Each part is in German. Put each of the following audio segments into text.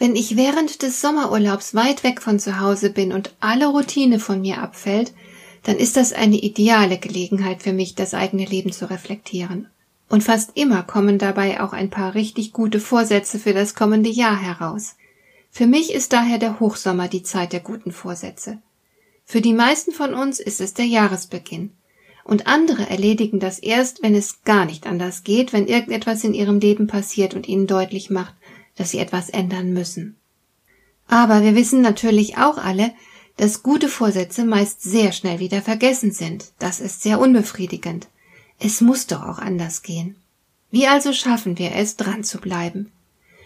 Wenn ich während des Sommerurlaubs weit weg von zu Hause bin und alle Routine von mir abfällt, dann ist das eine ideale Gelegenheit für mich, das eigene Leben zu reflektieren. Und fast immer kommen dabei auch ein paar richtig gute Vorsätze für das kommende Jahr heraus. Für mich ist daher der Hochsommer die Zeit der guten Vorsätze. Für die meisten von uns ist es der Jahresbeginn. Und andere erledigen das erst, wenn es gar nicht anders geht, wenn irgendetwas in ihrem Leben passiert und ihnen deutlich macht, dass sie etwas ändern müssen. Aber wir wissen natürlich auch alle, dass gute Vorsätze meist sehr schnell wieder vergessen sind. Das ist sehr unbefriedigend. Es muss doch auch anders gehen. Wie also schaffen wir es, dran zu bleiben?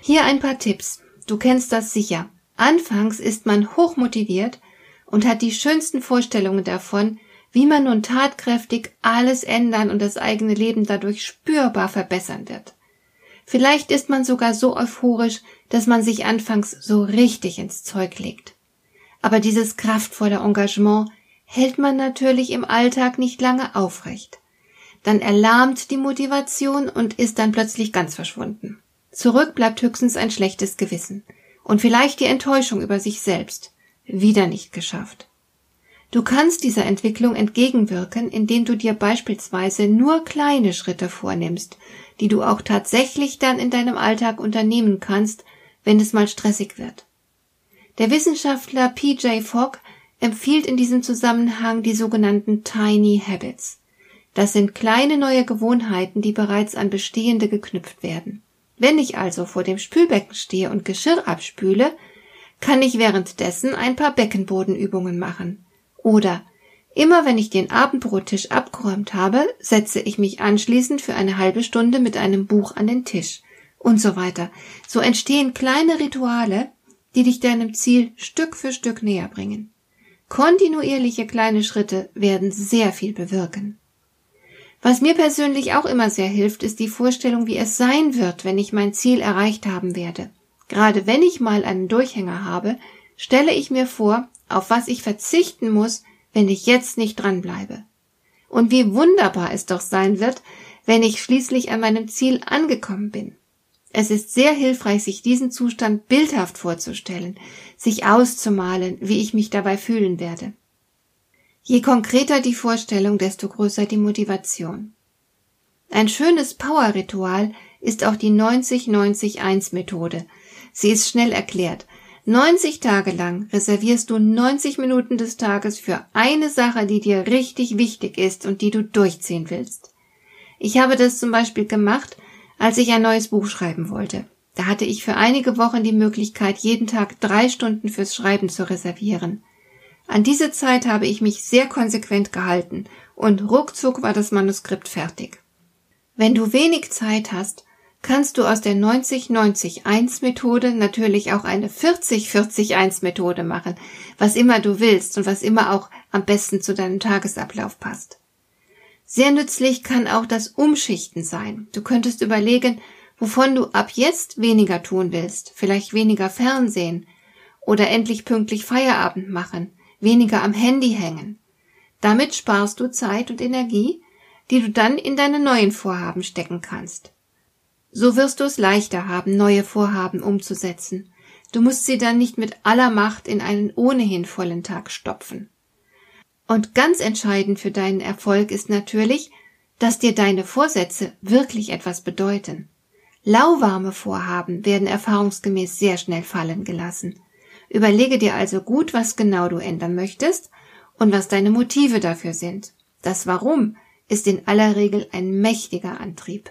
Hier ein paar Tipps. Du kennst das sicher. Anfangs ist man hochmotiviert und hat die schönsten Vorstellungen davon, wie man nun tatkräftig alles ändern und das eigene Leben dadurch spürbar verbessern wird. Vielleicht ist man sogar so euphorisch, dass man sich anfangs so richtig ins Zeug legt. Aber dieses kraftvolle Engagement hält man natürlich im Alltag nicht lange aufrecht. Dann erlahmt die Motivation und ist dann plötzlich ganz verschwunden. Zurück bleibt höchstens ein schlechtes Gewissen und vielleicht die Enttäuschung über sich selbst. Wieder nicht geschafft. Du kannst dieser Entwicklung entgegenwirken, indem du dir beispielsweise nur kleine Schritte vornimmst, die du auch tatsächlich dann in deinem Alltag unternehmen kannst, wenn es mal stressig wird. Der Wissenschaftler PJ Fogg empfiehlt in diesem Zusammenhang die sogenannten Tiny Habits. Das sind kleine neue Gewohnheiten, die bereits an bestehende geknüpft werden. Wenn ich also vor dem Spülbecken stehe und Geschirr abspüle, kann ich währenddessen ein paar Beckenbodenübungen machen. Oder immer wenn ich den Abendbrottisch abgeräumt habe, setze ich mich anschließend für eine halbe Stunde mit einem Buch an den Tisch und so weiter. So entstehen kleine Rituale, die dich deinem Ziel Stück für Stück näher bringen. Kontinuierliche kleine Schritte werden sehr viel bewirken. Was mir persönlich auch immer sehr hilft, ist die Vorstellung, wie es sein wird, wenn ich mein Ziel erreicht haben werde. Gerade wenn ich mal einen Durchhänger habe, stelle ich mir vor, auf was ich verzichten muss, wenn ich jetzt nicht dranbleibe. Und wie wunderbar es doch sein wird, wenn ich schließlich an meinem Ziel angekommen bin. Es ist sehr hilfreich, sich diesen Zustand bildhaft vorzustellen, sich auszumalen, wie ich mich dabei fühlen werde. Je konkreter die Vorstellung, desto größer die Motivation. Ein schönes Power-Ritual ist auch die 90-90-1-Methode. Sie ist schnell erklärt. 90 Tage lang reservierst du 90 Minuten des Tages für eine Sache, die dir richtig wichtig ist und die du durchziehen willst. Ich habe das zum Beispiel gemacht, als ich ein neues Buch schreiben wollte. Da hatte ich für einige Wochen die Möglichkeit, jeden Tag drei Stunden fürs Schreiben zu reservieren. An diese Zeit habe ich mich sehr konsequent gehalten und ruckzuck war das Manuskript fertig. Wenn du wenig Zeit hast, kannst du aus der 90-90-1-Methode natürlich auch eine 40-40-1-Methode machen, was immer du willst und was immer auch am besten zu deinem Tagesablauf passt. Sehr nützlich kann auch das Umschichten sein. Du könntest überlegen, wovon du ab jetzt weniger tun willst, vielleicht weniger Fernsehen oder endlich pünktlich Feierabend machen, weniger am Handy hängen. Damit sparst du Zeit und Energie, die du dann in deine neuen Vorhaben stecken kannst. So wirst du es leichter haben, neue Vorhaben umzusetzen. Du musst sie dann nicht mit aller Macht in einen ohnehin vollen Tag stopfen. Und ganz entscheidend für deinen Erfolg ist natürlich, dass dir deine Vorsätze wirklich etwas bedeuten. Lauwarme Vorhaben werden erfahrungsgemäß sehr schnell fallen gelassen. Überlege dir also gut, was genau du ändern möchtest und was deine Motive dafür sind. Das Warum ist in aller Regel ein mächtiger Antrieb.